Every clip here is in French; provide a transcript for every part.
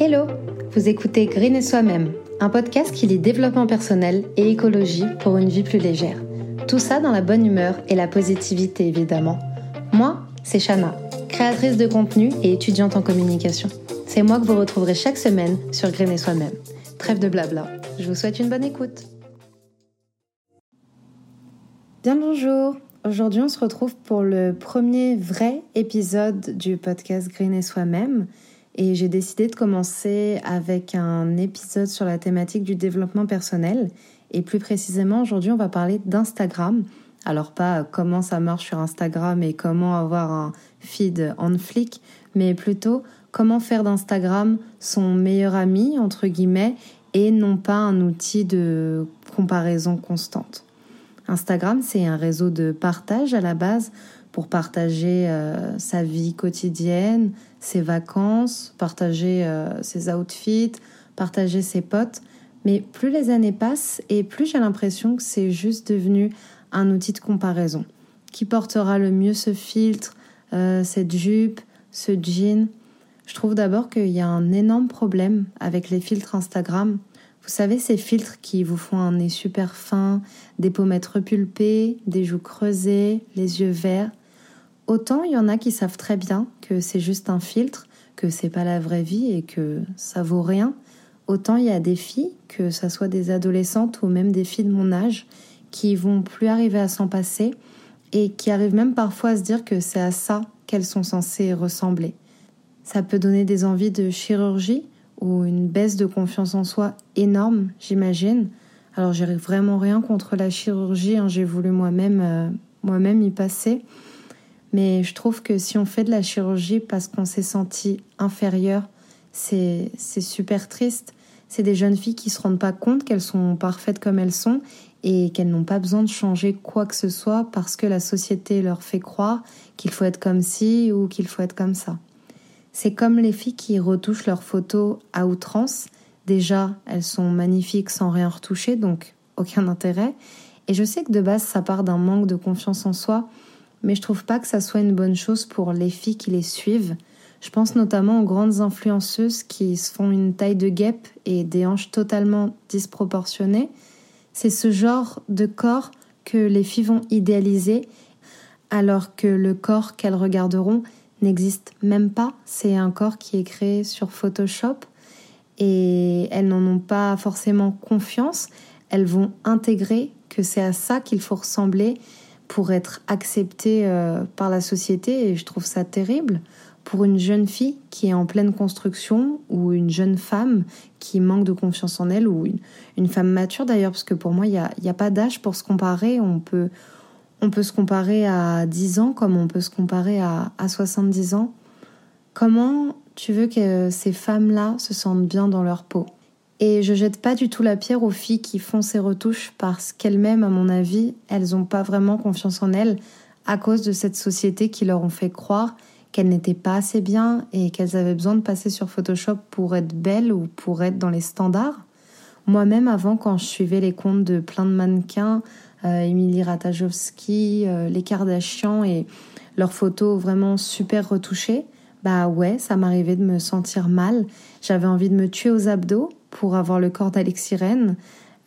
Hello Vous écoutez Green et Soi-même, un podcast qui lit développement personnel et écologie pour une vie plus légère. Tout ça dans la bonne humeur et la positivité évidemment. Moi, c'est Shana, créatrice de contenu et étudiante en communication. C'est moi que vous retrouverez chaque semaine sur Green et Soi-même. Trêve de blabla, je vous souhaite une bonne écoute. Bien bonjour Aujourd'hui on se retrouve pour le premier vrai épisode du podcast Green et Soi-même et j'ai décidé de commencer avec un épisode sur la thématique du développement personnel. Et plus précisément, aujourd'hui, on va parler d'Instagram. Alors pas comment ça marche sur Instagram et comment avoir un feed en flic, mais plutôt comment faire d'Instagram son meilleur ami, entre guillemets, et non pas un outil de comparaison constante. Instagram, c'est un réseau de partage à la base pour partager euh, sa vie quotidienne, ses vacances, partager euh, ses outfits, partager ses potes. Mais plus les années passent et plus j'ai l'impression que c'est juste devenu un outil de comparaison. Qui portera le mieux ce filtre, euh, cette jupe, ce jean Je trouve d'abord qu'il y a un énorme problème avec les filtres Instagram. Vous savez, ces filtres qui vous font un nez super fin, des pommettes repulpées, des joues creusées, les yeux verts. Autant il y en a qui savent très bien que c'est juste un filtre, que c'est pas la vraie vie et que ça vaut rien. Autant il y a des filles, que ce soit des adolescentes ou même des filles de mon âge, qui vont plus arriver à s'en passer et qui arrivent même parfois à se dire que c'est à ça qu'elles sont censées ressembler. Ça peut donner des envies de chirurgie ou une baisse de confiance en soi énorme, j'imagine. Alors j'ai vraiment rien contre la chirurgie, hein. j'ai voulu moi-même euh, moi-même y passer. Mais je trouve que si on fait de la chirurgie parce qu'on s'est senti inférieur, c'est super triste. C'est des jeunes filles qui se rendent pas compte qu'elles sont parfaites comme elles sont et qu'elles n'ont pas besoin de changer quoi que ce soit parce que la société leur fait croire qu'il faut être comme ci ou qu'il faut être comme ça. C'est comme les filles qui retouchent leurs photos à outrance. Déjà, elles sont magnifiques sans rien retoucher, donc aucun intérêt. Et je sais que de base, ça part d'un manque de confiance en soi, mais je trouve pas que ça soit une bonne chose pour les filles qui les suivent. Je pense notamment aux grandes influenceuses qui se font une taille de guêpe et des hanches totalement disproportionnées. C'est ce genre de corps que les filles vont idéaliser alors que le corps qu'elles regarderont n'existe même pas. C'est un corps qui est créé sur Photoshop et elles n'en ont pas forcément confiance. Elles vont intégrer que c'est à ça qu'il faut ressembler pour être acceptée euh, par la société et je trouve ça terrible. Pour une jeune fille qui est en pleine construction ou une jeune femme qui manque de confiance en elle ou une, femme mature d'ailleurs parce que pour moi il n'y a, y a, pas d'âge pour se comparer. On peut, on peut se comparer à 10 ans comme on peut se comparer à, à 70 ans. Comment tu veux que ces femmes-là se sentent bien dans leur peau? Et je jette pas du tout la pierre aux filles qui font ces retouches parce qu'elles-mêmes, à mon avis, elles n'ont pas vraiment confiance en elles à cause de cette société qui leur ont fait croire qu'elles n'étaient pas assez bien et qu'elles avaient besoin de passer sur Photoshop pour être belles ou pour être dans les standards. Moi-même, avant, quand je suivais les comptes de plein de mannequins, euh, Emily Ratajkowski, euh, les Kardashians et leurs photos vraiment super retouchées, bah ouais, ça m'arrivait de me sentir mal. J'avais envie de me tuer aux abdos pour avoir le corps d'Alexirène.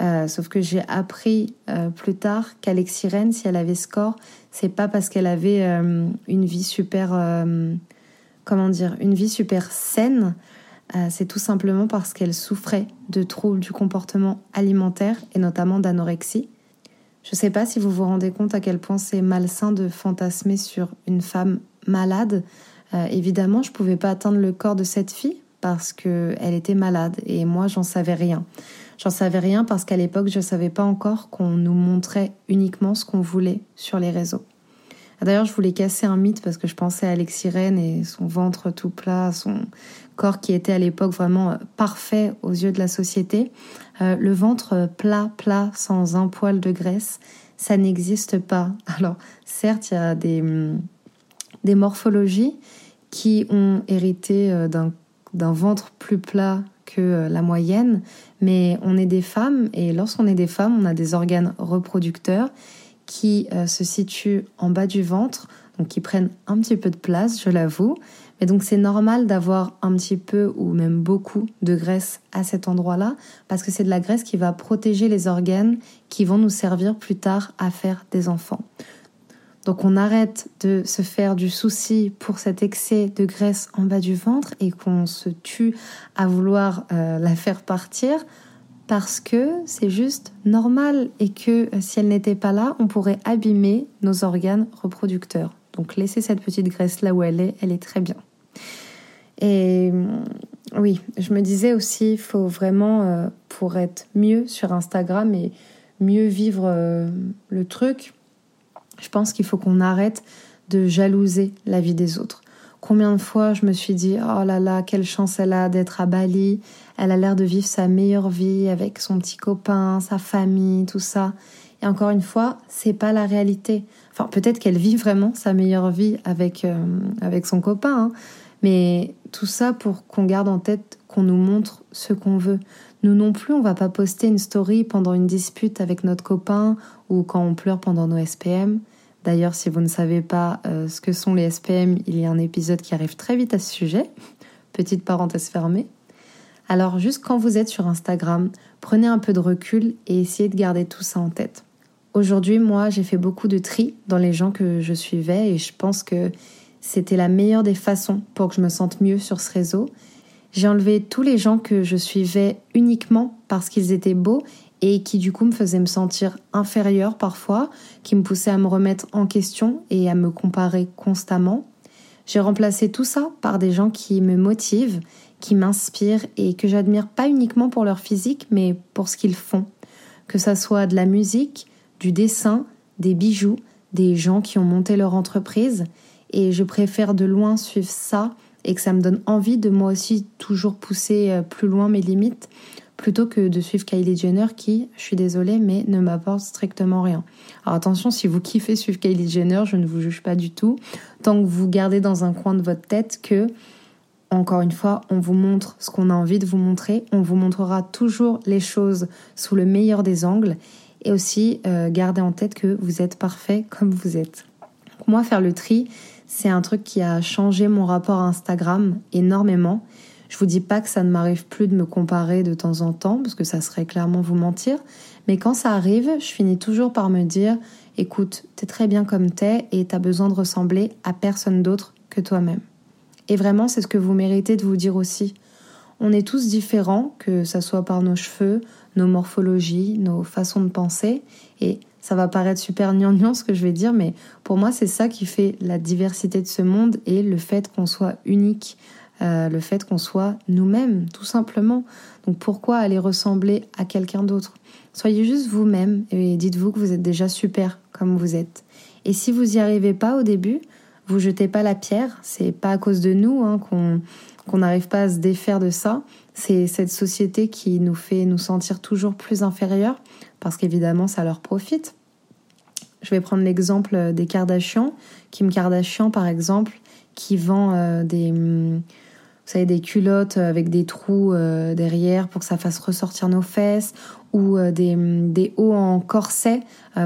Euh, sauf que j'ai appris euh, plus tard qu'Alexirène, si elle avait ce corps, c'est pas parce qu'elle avait euh, une vie super, comment dire, une vie super saine. c'est tout simplement parce qu'elle souffrait de troubles du comportement alimentaire et notamment d'anorexie. Je sais pas si vous vous rendez compte à quel point c'est malsain de fantasmer sur une femme malade. évidemment, je pouvais pas atteindre le corps de cette fille parce qu'elle était malade et moi j'en savais rien. J'en savais rien parce qu'à l'époque je ne savais pas encore qu'on nous montrait uniquement ce qu'on voulait sur les réseaux. D'ailleurs, je voulais casser un mythe parce que je pensais à Alexirène et son ventre tout plat, son corps qui était à l'époque vraiment euh, parfait aux yeux de la société. Euh, le ventre plat, plat, sans un poil de graisse, ça n'existe pas. Alors, certes, il y a des, hum, des morphologies qui ont hérité euh, d'un d'un ventre plus plat que euh, la moyenne, mais on est des femmes et lorsqu'on est des femmes, on a des organes reproducteurs qui euh, se situent en bas du ventre, donc qui prennent un petit peu de place, je l'avoue, Mais donc c'est normal d'avoir un petit peu ou même beaucoup de graisse à cet endroit-là parce que c'est de la graisse qui va protéger les organes qui vont nous servir plus tard à faire des enfants. Donc on arrête de se faire du souci pour cet excès de graisse en bas du ventre et qu'on se tue à vouloir euh, la faire partir parce que c'est juste normal et que euh, si elle n'était pas là, on pourrait abîmer nos organes reproducteurs. Donc laissez cette petite graisse là où elle est, elle est très bien. Et euh, oui, je me disais aussi, il faut vraiment, pour être mieux sur Instagram et mieux vivre le truc, je pense qu'il faut qu'on arrête de jalouser la vie des autres. Combien de fois je me suis dit oh là là quelle chance elle a d'être à Bali, elle a l'air de vivre sa meilleure vie avec son petit copain, sa famille, tout ça. Et encore une fois, c'est pas la réalité. Enfin peut-être qu'elle vit vraiment sa meilleure vie avec euh, avec son copain, hein. mais tout ça pour qu'on garde en tête qu'on nous montre ce qu'on veut. Nous non plus, on va pas poster une story pendant une dispute avec notre copain ou quand on pleure pendant nos SPM. D'ailleurs, si vous ne savez pas euh, ce que sont les SPM, il y a un épisode qui arrive très vite à ce sujet. Petite parenthèse fermée. Alors, juste quand vous êtes sur Instagram, prenez un peu de recul et essayez de garder tout ça en tête. Aujourd'hui, moi, j'ai fait beaucoup de tri dans les gens que je suivais et je pense que c'était la meilleure des façons pour que je me sente mieux sur ce réseau j'ai enlevé tous les gens que je suivais uniquement parce qu'ils étaient beaux et qui du coup me faisaient me sentir inférieure parfois, qui me poussaient à me remettre en question et à me comparer constamment. J'ai remplacé tout ça par des gens qui me motivent, qui m'inspirent et que j'admire pas uniquement pour leur physique mais pour ce qu'ils font. Que ça soit de la musique, du dessin, des bijoux, des gens qui ont monté leur entreprise et je préfère de loin suivre ça et que ça me donne envie de moi aussi toujours pousser euh, plus loin mes limites plutôt que de suivre Kylie Jenner qui, je suis désolée, mais ne m'apporte strictement rien. Alors attention, si vous kiffez suivre Kylie Jenner, je ne vous juge pas du tout, tant que vous gardez dans un coin de votre tête que, encore une fois, on vous montre ce qu'on a envie de vous montrer, on vous montrera toujours les choses sous le meilleur des angles, et aussi euh, gardez en tête que vous êtes parfait comme vous êtes. moi, faire le tri, c'est un truc qui a changé mon rapport à Instagram énormément. Je vous dis pas que ça ne m'arrive plus de me comparer de temps en temps, parce que ça serait clairement vous mentir. Mais quand ça arrive, je finis toujours par me dire, écoute, t'es très bien comme t'es et t'as besoin de ressembler à personne d'autre que toi-même. Et vraiment, c'est ce que vous méritez de vous dire aussi. On est tous différents, que ça soit par nos cheveux, nos morphologies, nos façons de penser. Et ça va paraître super gnangnan ce que je vais dire, mais pour moi, c'est ça qui fait la diversité de ce monde et le fait qu'on soit unique, euh, le fait qu'on soit nous-mêmes, tout simplement. Donc pourquoi aller ressembler à quelqu'un d'autre? Soyez juste vous-même et dites-vous que vous êtes déjà super comme vous êtes. Et si vous n'y arrivez pas au début, vous jetez pas la pierre. C'est pas à cause de nous hein, qu'on n'arrive pas à se défaire de ça. C'est cette société qui nous fait nous sentir toujours plus inférieurs parce qu'évidemment ça leur profite. Je vais prendre l'exemple des Kardashians. Kim Kardashian par exemple qui vend euh, des vous savez, des culottes avec des trous euh, derrière pour que ça fasse ressortir nos fesses, ou euh, des, hauts en corset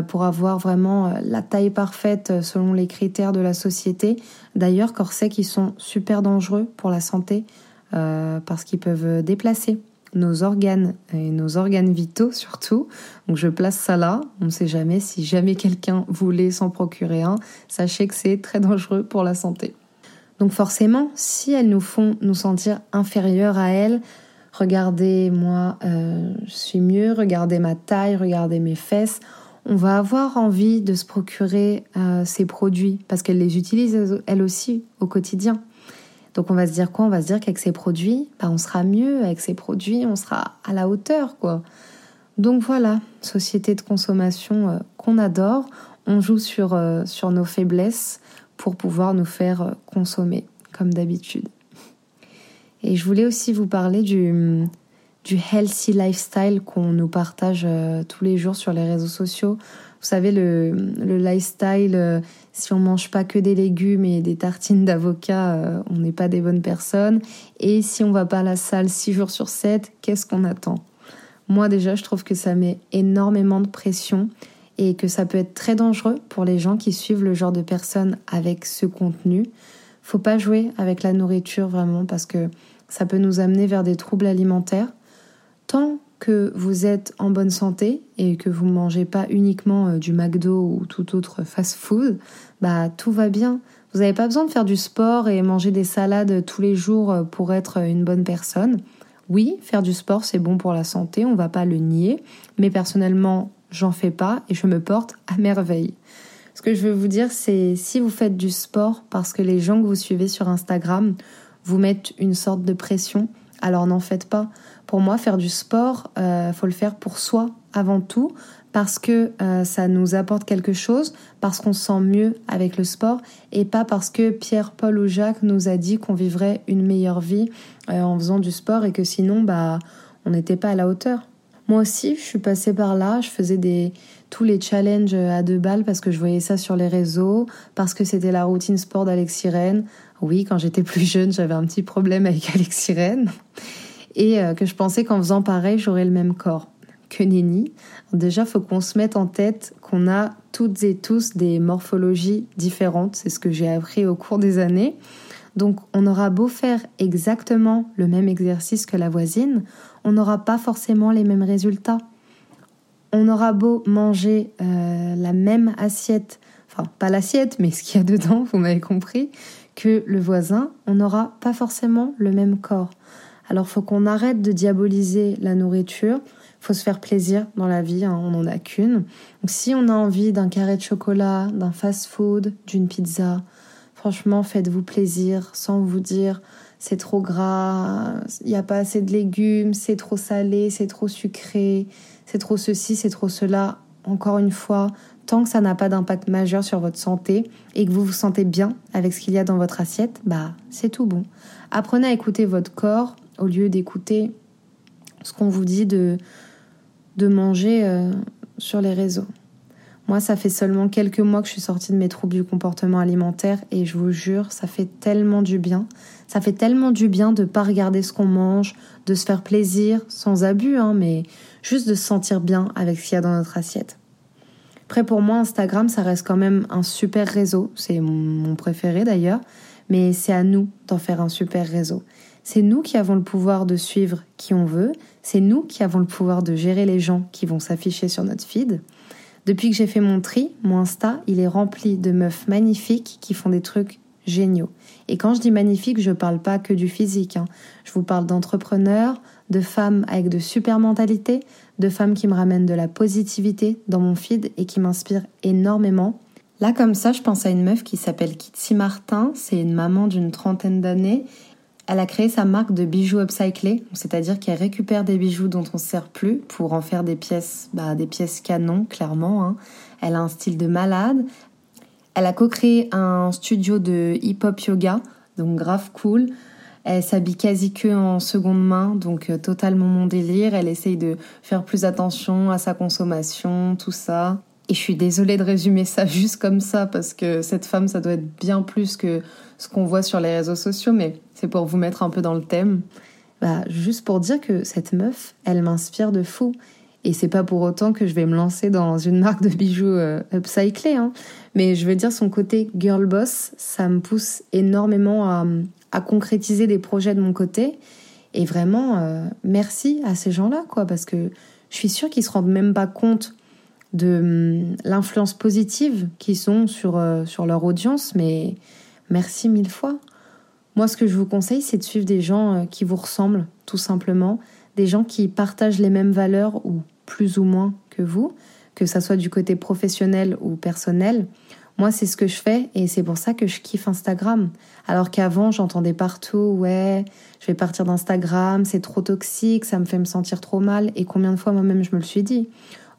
pour avoir vraiment la taille parfaite selon les critères de la société. D'ailleurs, corsets qui sont super dangereux pour la santé parce qu'ils peuvent déplacer nos organes et nos organes vitaux surtout. Donc je place ça là. On ne sait jamais si jamais quelqu'un voulait s'en procurer un. Sachez que c'est très dangereux pour la santé. Donc forcément, si elles nous font nous sentir inférieurs à elles, regardez moi, euh, je suis mieux, regardez ma taille, regardez mes fesses, on va avoir envie de se procurer euh, ces produits parce qu'elles les utilisent elles aussi au quotidien. Donc on va se dire quoi? On va se dire qu'avec ces produits, bah, on sera mieux, avec ces produits, on sera à la hauteur, quoi. Donc voilà, société de consommation euh, qu'on adore, on joue sur, sur nos faiblesses pour pouvoir nous faire euh, consommer, comme d'habitude. Et je voulais aussi vous parler du, du healthy lifestyle qu'on nous partage tous les jours sur les réseaux sociaux. Vous savez, le, le lifestyle, euh, si on mange pas que des légumes et des tartines d'avocat, euh, on n'est pas des bonnes personnes. Et si on va pas à la salle 6 jours sur 7, qu'est-ce qu'on attend? Moi déjà, je trouve que ça met énormément de pression et que ça peut être très dangereux pour les gens qui suivent le genre de personnes avec ce contenu. Faut pas jouer avec la nourriture vraiment parce que ça peut nous amener vers des troubles alimentaires. Tant que vous êtes en bonne santé et que vous ne mangez pas uniquement euh, du McDo ou tout autre fast-food, bah tout va bien. Vous n'avez pas besoin de faire du sport et manger des salades tous les jours euh, pour être une bonne personne. Oui, faire du sport c'est bon pour la santé, on va pas le nier, mais personnellement, j'en fais pas et je me porte à merveille. Ce que je veux vous dire, c'est si vous faites du sport parce que les gens que vous suivez sur Instagram vous mettent une sorte de pression, alors n'en faites pas. Pour moi, faire du sport, euh, faut le faire pour soi avant tout, parce que euh, ça nous apporte quelque chose, parce qu'on se sent mieux avec le sport, et pas parce que Pierre, Paul ou Jacques nous a dit qu'on vivrait une meilleure vie euh, en faisant du sport et que sinon, bah, on n'était pas à la hauteur. Moi aussi, je suis passée par là, je faisais tous les challenges à deux balles parce que je voyais ça sur les réseaux, parce que c'était la routine sport d'Alex Sirène. Oui, quand j'étais plus jeune, j'avais un petit problème avec Alex Sirène. Et euh, que je pensais qu'en faisant pareil, j'aurais le même corps. Que nenni. Déjà, faut qu'on se mette en tête qu'on a toutes et tous des morphologies différentes. C'est ce que j'ai appris au cours des années. Donc, on aura beau faire exactement le même exercice que la voisine, on n'aura pas forcément les mêmes résultats. On aura beau manger euh, la même assiette, enfin pas l'assiette, mais ce qu'il y a dedans, vous m'avez compris, que le voisin, on n'aura pas forcément le même corps. Alors faut qu'on arrête de diaboliser la nourriture, faut se faire plaisir dans la vie, hein, on n'en a qu'une. Donc si on a envie d'un carré de chocolat, d'un fast-food, d'une pizza, franchement faites-vous plaisir sans vous dire c'est trop gras, il n'y a pas assez de légumes, c'est trop salé, c'est trop sucré, c'est trop ceci, c'est trop cela. Encore une fois, tant que ça n'a pas d'impact majeur sur votre santé et que vous vous sentez bien avec ce qu'il y a dans votre assiette, bah c'est tout bon. Apprenez à écouter votre corps au lieu d'écouter ce qu'on vous dit de, de manger euh, sur les réseaux. Moi, ça fait seulement quelques mois que je suis sortie de mes troubles du comportement alimentaire et je vous jure, ça fait tellement du bien. Ça fait tellement du bien de ne pas regarder ce qu'on mange, de se faire plaisir, sans abus, hein, mais juste de se sentir bien avec ce qu'il y a dans notre assiette. Après, pour moi, Instagram, ça reste quand même un super réseau. C'est mon préféré d'ailleurs, mais c'est à nous d'en faire un super réseau. C'est nous qui avons le pouvoir de suivre qui on veut, c'est nous qui avons le pouvoir de gérer les gens qui vont s'afficher sur notre feed. Depuis que j'ai fait mon tri, mon Insta, il est rempli de meufs magnifiques qui font des trucs géniaux. Et quand je dis magnifique, je parle pas que du physique. Hein. Je vous parle d'entrepreneurs, de femmes avec de super mentalités, de femmes qui me ramènent de la positivité dans mon feed et qui m'inspirent énormément. Là, comme ça, je pense à une meuf qui s'appelle Kitsi Martin. C'est une maman d'une trentaine d'années elle a créé sa marque de bijoux upcyclés, c'est-à-dire qu'elle récupère des bijoux dont on ne sert plus pour en faire des pièces, bah, des pièces canon, clairement. Hein. Elle a un style de malade. Elle a co-créé un studio de hip-hop yoga, donc grave cool. Elle s'habille quasi que en seconde main, donc euh, totalement mon délire. Elle essaye de faire plus attention à sa consommation, tout ça. Et je suis désolée de résumer ça juste comme ça parce que cette femme, ça doit être bien plus que ce qu'on voit sur les réseaux sociaux, mais c'est pour vous mettre un peu dans le thème. Bah, juste pour dire que cette meuf, elle m'inspire de fou. Et c'est pas pour autant que je vais me lancer dans une marque de bijoux euh, upcyclés, hein. mais je veux dire son côté girl boss, ça me pousse énormément à, à concrétiser des projets de mon côté. Et vraiment, euh, merci à ces gens-là, quoi, parce que je suis sûre qu'ils se rendent même pas compte de hum, l'influence positive qu'ils sont sur, euh, sur leur audience, mais merci mille fois. Moi, ce que je vous conseille, c'est de suivre des gens euh, qui vous ressemblent, tout simplement, des gens qui partagent les mêmes valeurs ou plus ou moins que vous, que ça soit du côté professionnel ou personnel. Moi, c'est ce que je fais et c'est pour ça que je kiffe Instagram. Alors qu'avant, j'entendais partout, ouais, je vais partir d'Instagram, c'est trop toxique, ça me fait me sentir trop mal. Et combien de fois moi-même je me le suis dit.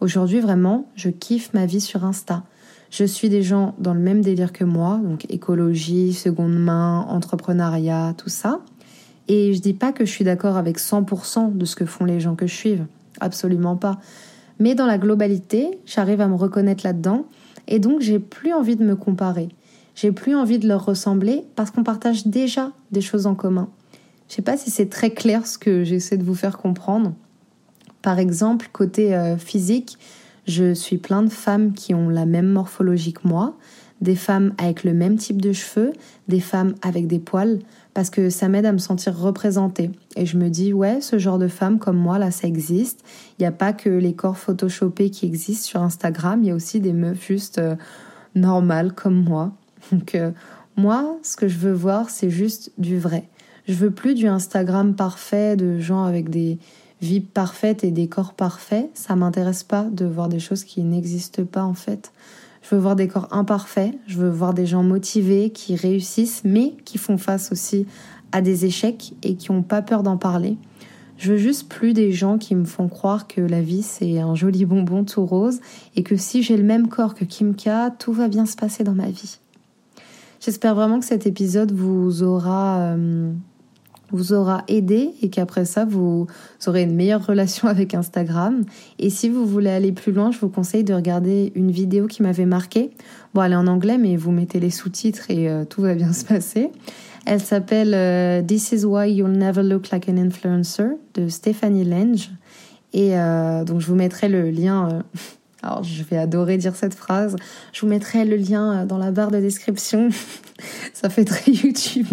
Aujourd'hui, vraiment, je kiffe ma vie sur Insta. Je suis des gens dans le même délire que moi, donc écologie, seconde main, entrepreneuriat, tout ça. Et je dis pas que je suis d'accord avec 100% de ce que font les gens que je suis, absolument pas. Mais dans la globalité, j'arrive à me reconnaître là-dedans et donc j'ai plus envie de me comparer. J'ai plus envie de leur ressembler parce qu'on partage déjà des choses en commun. Je sais pas si c'est très clair ce que j'essaie de vous faire comprendre, par exemple, côté euh, physique, je suis plein de femmes qui ont la même morphologie que moi, des femmes avec le même type de cheveux, des femmes avec des poils, parce que ça m'aide à me sentir représentée. Et je me dis, ouais, ce genre de femmes comme moi, là, ça existe. Il n'y a pas que les corps photoshopés qui existent sur Instagram, il y a aussi des meufs juste euh, normales comme moi. Donc, euh, moi, ce que je veux voir, c'est juste du vrai. Je veux plus du Instagram parfait de gens avec des vies parfaites et des corps parfaits. Ça m'intéresse pas de voir des choses qui n'existent pas en fait. Je veux voir des corps imparfaits, je veux voir des gens motivés qui réussissent mais qui font face aussi à des échecs et qui n'ont pas peur d'en parler. Je veux juste plus des gens qui me font croire que la vie c'est un joli bonbon tout rose et que si j'ai le même corps que Kimka, tout va bien se passer dans ma vie. J'espère vraiment que cet épisode vous aura euh, vous aura aidé et qu'après ça, vous aurez une meilleure relation avec Instagram. Et si vous voulez aller plus loin, je vous conseille de regarder une vidéo qui m'avait marqué. Bon, elle est en anglais, mais vous mettez les sous-titres et euh, tout va bien se passer. Elle s'appelle euh, This is why you'll never look like an influencer de Stephanie Lange. Et euh, donc, je vous mettrai le lien. alors, je vais adorer dire cette phrase. Je vous mettrai le lien dans la barre de description. Ça fait très YouTube.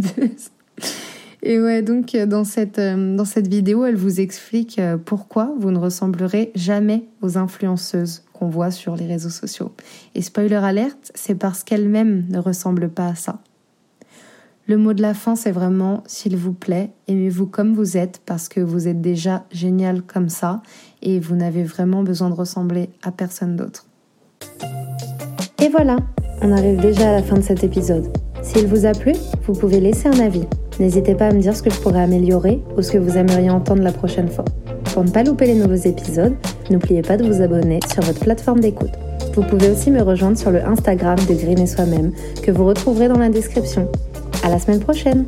Et ouais, donc euh, dans cette, euh, dans cette vidéo, elle vous explique euh, pourquoi vous ne ressemblerez jamais aux influenceuses qu'on voit sur les réseaux sociaux. Et spoiler alerte, c'est parce qu'elle-même ne ressemble pas à ça. Le mot de la fin, c'est vraiment s'il vous plaît, aimez-vous comme vous êtes parce que vous êtes déjà génial comme ça et vous n'avez vraiment besoin de ressembler à personne d'autre. Et voilà, on arrive déjà à la fin de cet épisode. S'il vous a plu, vous pouvez laisser un avis N'hésitez pas à me dire ce que je pourrais améliorer ou ce que vous aimeriez entendre la prochaine fois. Pour ne pas louper les nouveaux épisodes, n'oubliez pas de vous abonner sur votre plateforme d'écoute. Vous pouvez aussi me rejoindre sur le Instagram de Green et Soi-même que vous retrouverez dans la description. À la semaine prochaine!